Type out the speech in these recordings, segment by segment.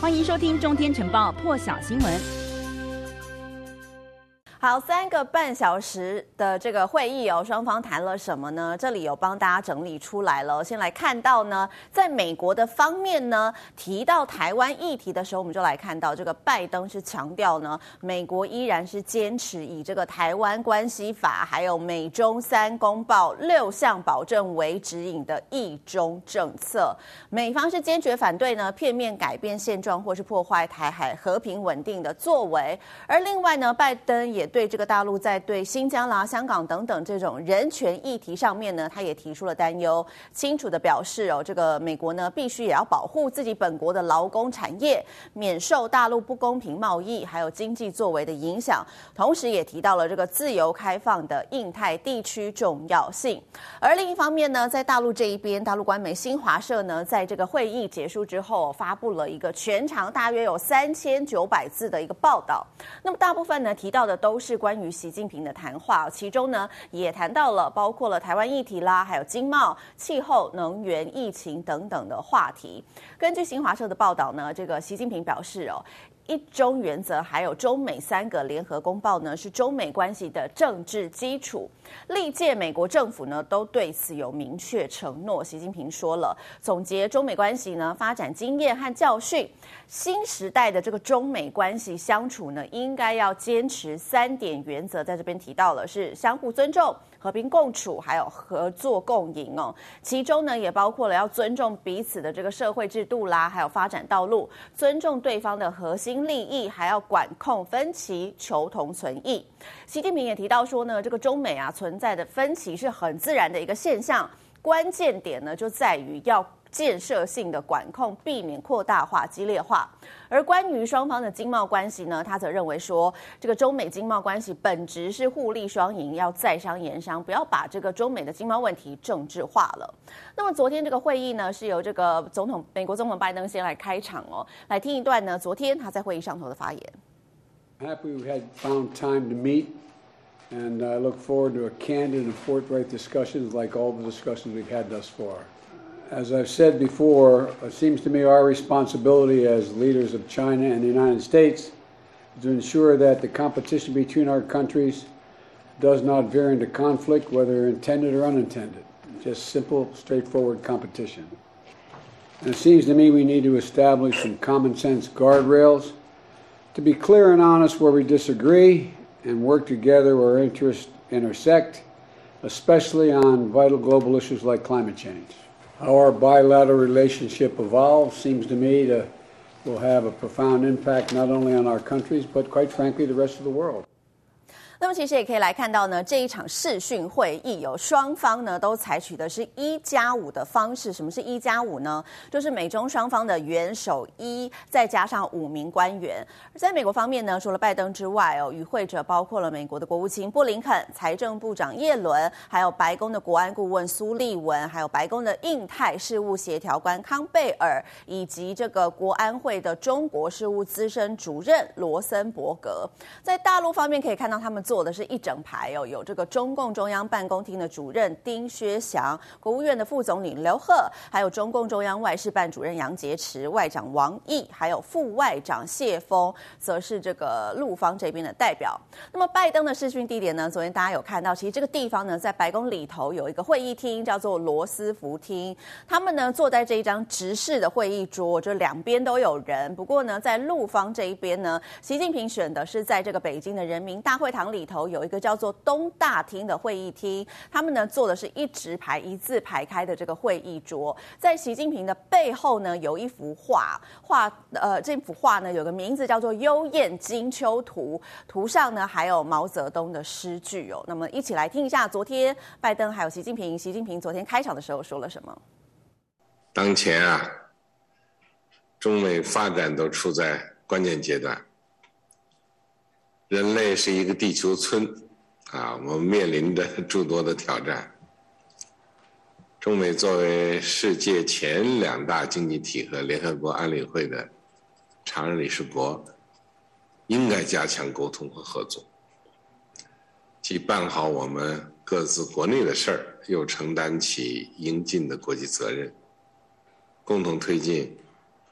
欢迎收听《中天晨报》破晓新闻。好，三个半小时的这个会议哦，双方谈了什么呢？这里有帮大家整理出来了。先来看到呢，在美国的方面呢，提到台湾议题的时候，我们就来看到这个拜登是强调呢，美国依然是坚持以这个台湾关系法，还有美中三公报六项保证为指引的一中政策。美方是坚决反对呢，片面改变现状或是破坏台海和平稳定的作为。而另外呢，拜登也对这个大陆在对新疆啦、香港等等这种人权议题上面呢，他也提出了担忧，清楚地表示哦，这个美国呢必须也要保护自己本国的劳工产业，免受大陆不公平贸易还有经济作为的影响，同时也提到了这个自由开放的印太地区重要性。而另一方面呢，在大陆这一边，大陆官媒新华社呢，在这个会议结束之后，发布了一个全长大约有三千九百字的一个报道，那么大部分呢提到的都。是关于习近平的谈话，其中呢也谈到了包括了台湾议题啦，还有经贸、气候、能源、疫情等等的话题。根据新华社的报道呢，这个习近平表示哦。一中原则，还有中美三个联合公报呢，是中美关系的政治基础。历届美国政府呢，都对此有明确承诺。习近平说了，总结中美关系呢发展经验和教训，新时代的这个中美关系相处呢，应该要坚持三点原则，在这边提到了是相互尊重。和平共处，还有合作共赢哦。其中呢，也包括了要尊重彼此的这个社会制度啦，还有发展道路，尊重对方的核心利益，还要管控分歧，求同存异。习近平也提到说呢，这个中美啊存在的分歧是很自然的一个现象，关键点呢就在于要。建设性的管控，避免扩大化、激烈化。而关于双方的经贸关系呢，他则认为说，这个中美经贸关系本质是互利双赢，要在商言商，不要把这个中美的经贸问题政治化了。那么昨天这个会议呢，是由这个总统美国总统拜登先来开场哦，来听一段呢，昨天他在会议上头的发言。Happy we had found time to meet, and I look forward to a candid and forthright discussions like all the discussions we've had thus far. As I've said before, it seems to me our responsibility as leaders of China and the United States is to ensure that the competition between our countries does not veer into conflict, whether intended or unintended. Just simple, straightforward competition. And it seems to me we need to establish some common sense guardrails to be clear and honest where we disagree and work together where our interests intersect, especially on vital global issues like climate change. How our bilateral relationship evolves seems to me to will have a profound impact not only on our countries, but quite frankly, the rest of the world. 那么其实也可以来看到呢，这一场视讯会议有双方呢都采取的是一加五的方式。什么是一加五呢？就是美中双方的元首一，再加上五名官员。而在美国方面呢，除了拜登之外哦，与会者包括了美国的国务卿布林肯、财政部长叶伦，还有白宫的国安顾问苏利文，还有白宫的印太事务协调官康贝尔，以及这个国安会的中国事务资深主任罗森伯格。在大陆方面可以看到他们。做的是一整排哦，有这个中共中央办公厅的主任丁薛祥，国务院的副总理刘鹤，还有中共中央外事办主任杨洁篪，外长王毅，还有副外长谢锋，则是这个陆方这边的代表。那么拜登的视讯地点呢？昨天大家有看到，其实这个地方呢，在白宫里头有一个会议厅，叫做罗斯福厅。他们呢坐在这一张直式的会议桌，就两边都有人。不过呢，在陆方这一边呢，习近平选的是在这个北京的人民大会堂里。里头有一个叫做东大厅的会议厅，他们呢坐的是一直排一字排开的这个会议桌，在习近平的背后呢有一幅画，画呃这幅画呢有个名字叫做《幽燕金秋图》，图上呢还有毛泽东的诗句哦。那么一起来听一下，昨天拜登还有习近平，习近平昨天开场的时候说了什么？当前啊，中美发展都处在关键阶段。人类是一个地球村，啊，我们面临着诸多的挑战。中美作为世界前两大经济体和联合国安理会的常任理事国，应该加强沟通和合作，既办好我们各自国内的事儿，又承担起应尽的国际责任，共同推进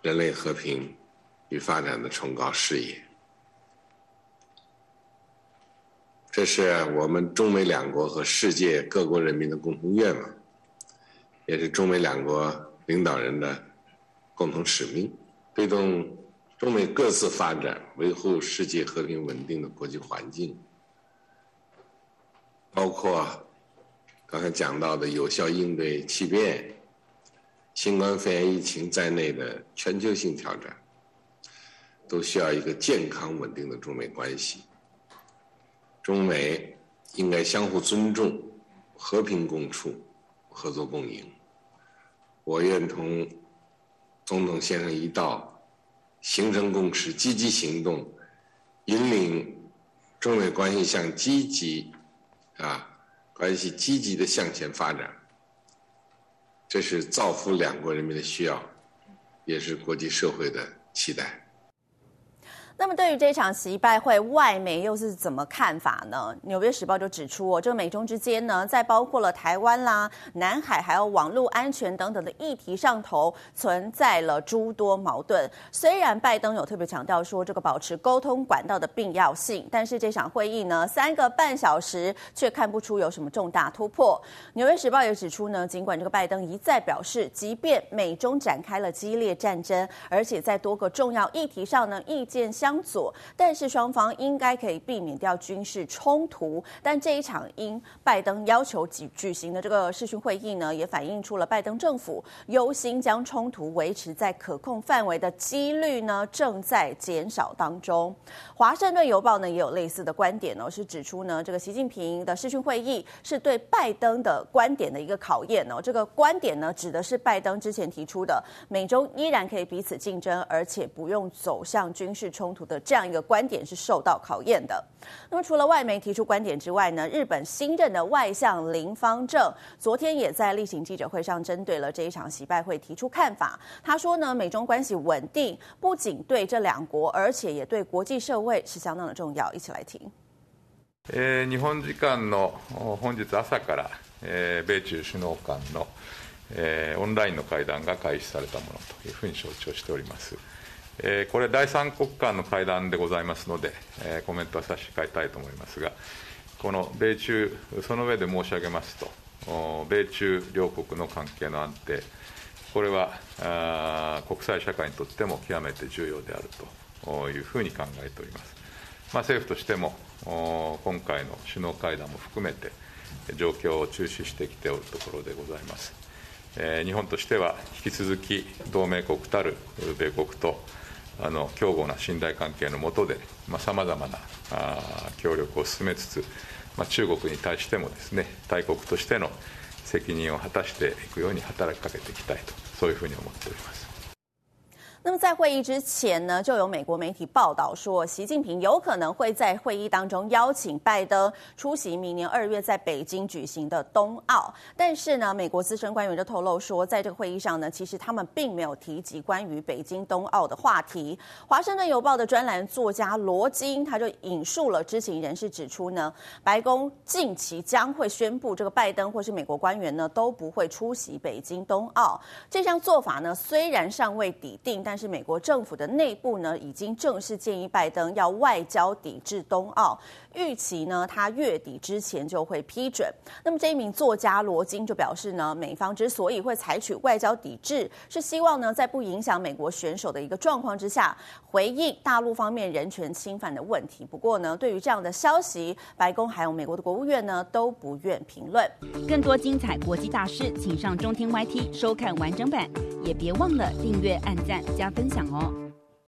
人类和平、与发展的崇高事业。这是我们中美两国和世界各国人民的共同愿望，也是中美两国领导人的共同使命，推动中美各自发展，维护世界和平稳定的国际环境，包括刚才讲到的有效应对气变、新冠肺炎疫情在内的全球性挑战，都需要一个健康稳定的中美关系。中美应该相互尊重、和平共处、合作共赢。我愿同总统先生一道，形成共识，积极行动，引领中美关系向积极啊关系积极的向前发展。这是造福两国人民的需要，也是国际社会的期待。那么对于这场习拜会，外媒又是怎么看法呢？纽约时报就指出，哦，这个美中之间呢，在包括了台湾啦、南海，还有网络安全等等的议题上头，存在了诸多矛盾。虽然拜登有特别强调说这个保持沟通管道的必要性，但是这场会议呢，三个半小时却看不出有什么重大突破。纽约时报也指出呢，尽管这个拜登一再表示，即便美中展开了激烈战争，而且在多个重要议题上呢，意见相。相左，但是双方应该可以避免掉军事冲突。但这一场因拜登要求举举行的这个视讯会议呢，也反映出了拜登政府忧心将冲突维持在可控范围的几率呢，正在减少当中。华盛顿邮报呢也有类似的观点哦，是指出呢，这个习近平的视讯会议是对拜登的观点的一个考验哦。这个观点呢，指的是拜登之前提出的，美中依然可以彼此竞争，而且不用走向军事冲突。的这样一个观点是受到考验的。那么，除了外媒提出观点之外呢，日本新任的外相林芳正昨天也在例行记者会上针对了这一场习拜会提出看法。他说呢，美中关系稳定不仅对这两国，而且也对国际社会是相当的重要。一起来听。呃，日本时间の本日朝から，呃，米中首脑间の，呃，オンラインの会谈が开始されたものというふうに承知をしております。 えこれ、第三国间の会谈でございますので、えコメントは差し控えたいと思いますが、この米中、その上で申し上げますと、米中両国の関系の安定、これはあ国际社会にとっても极めて重要であるというふうに考えております。まあ、政府としても、今回の首脳会谈も含めて、状况を注视してきておるところでございます。日本としては引き続き同盟国たる米国とあの強固な信頼関係の下でさまざ、まなあ協力を進めつつ、まあ、中国に対してもですね大国としての責任を果たしていくように働きかけていきたいとそういうふうに思っております。那么在会议之前呢，就有美国媒体报道说，习近平有可能会在会议当中邀请拜登出席明年二月在北京举行的冬奥。但是呢，美国资深官员就透露说，在这个会议上呢，其实他们并没有提及关于北京冬奥的话题。华盛顿邮报的专栏作家罗金他就引述了知情人士指出呢，白宫近期将会宣布这个拜登或是美国官员呢都不会出席北京冬奥。这项做法呢，虽然尚未底定，但但是美国政府的内部呢，已经正式建议拜登要外交抵制冬奥，预期呢，他月底之前就会批准。那么这一名作家罗金就表示呢，美方之所以会采取外交抵制，是希望呢，在不影响美国选手的一个状况之下，回应大陆方面人权侵犯的问题。不过呢，对于这样的消息，白宫还有美国的国务院呢，都不愿评论。更多精彩国际大事，请上中天 YT 收看完整版，也别忘了订阅、按赞加分享哦。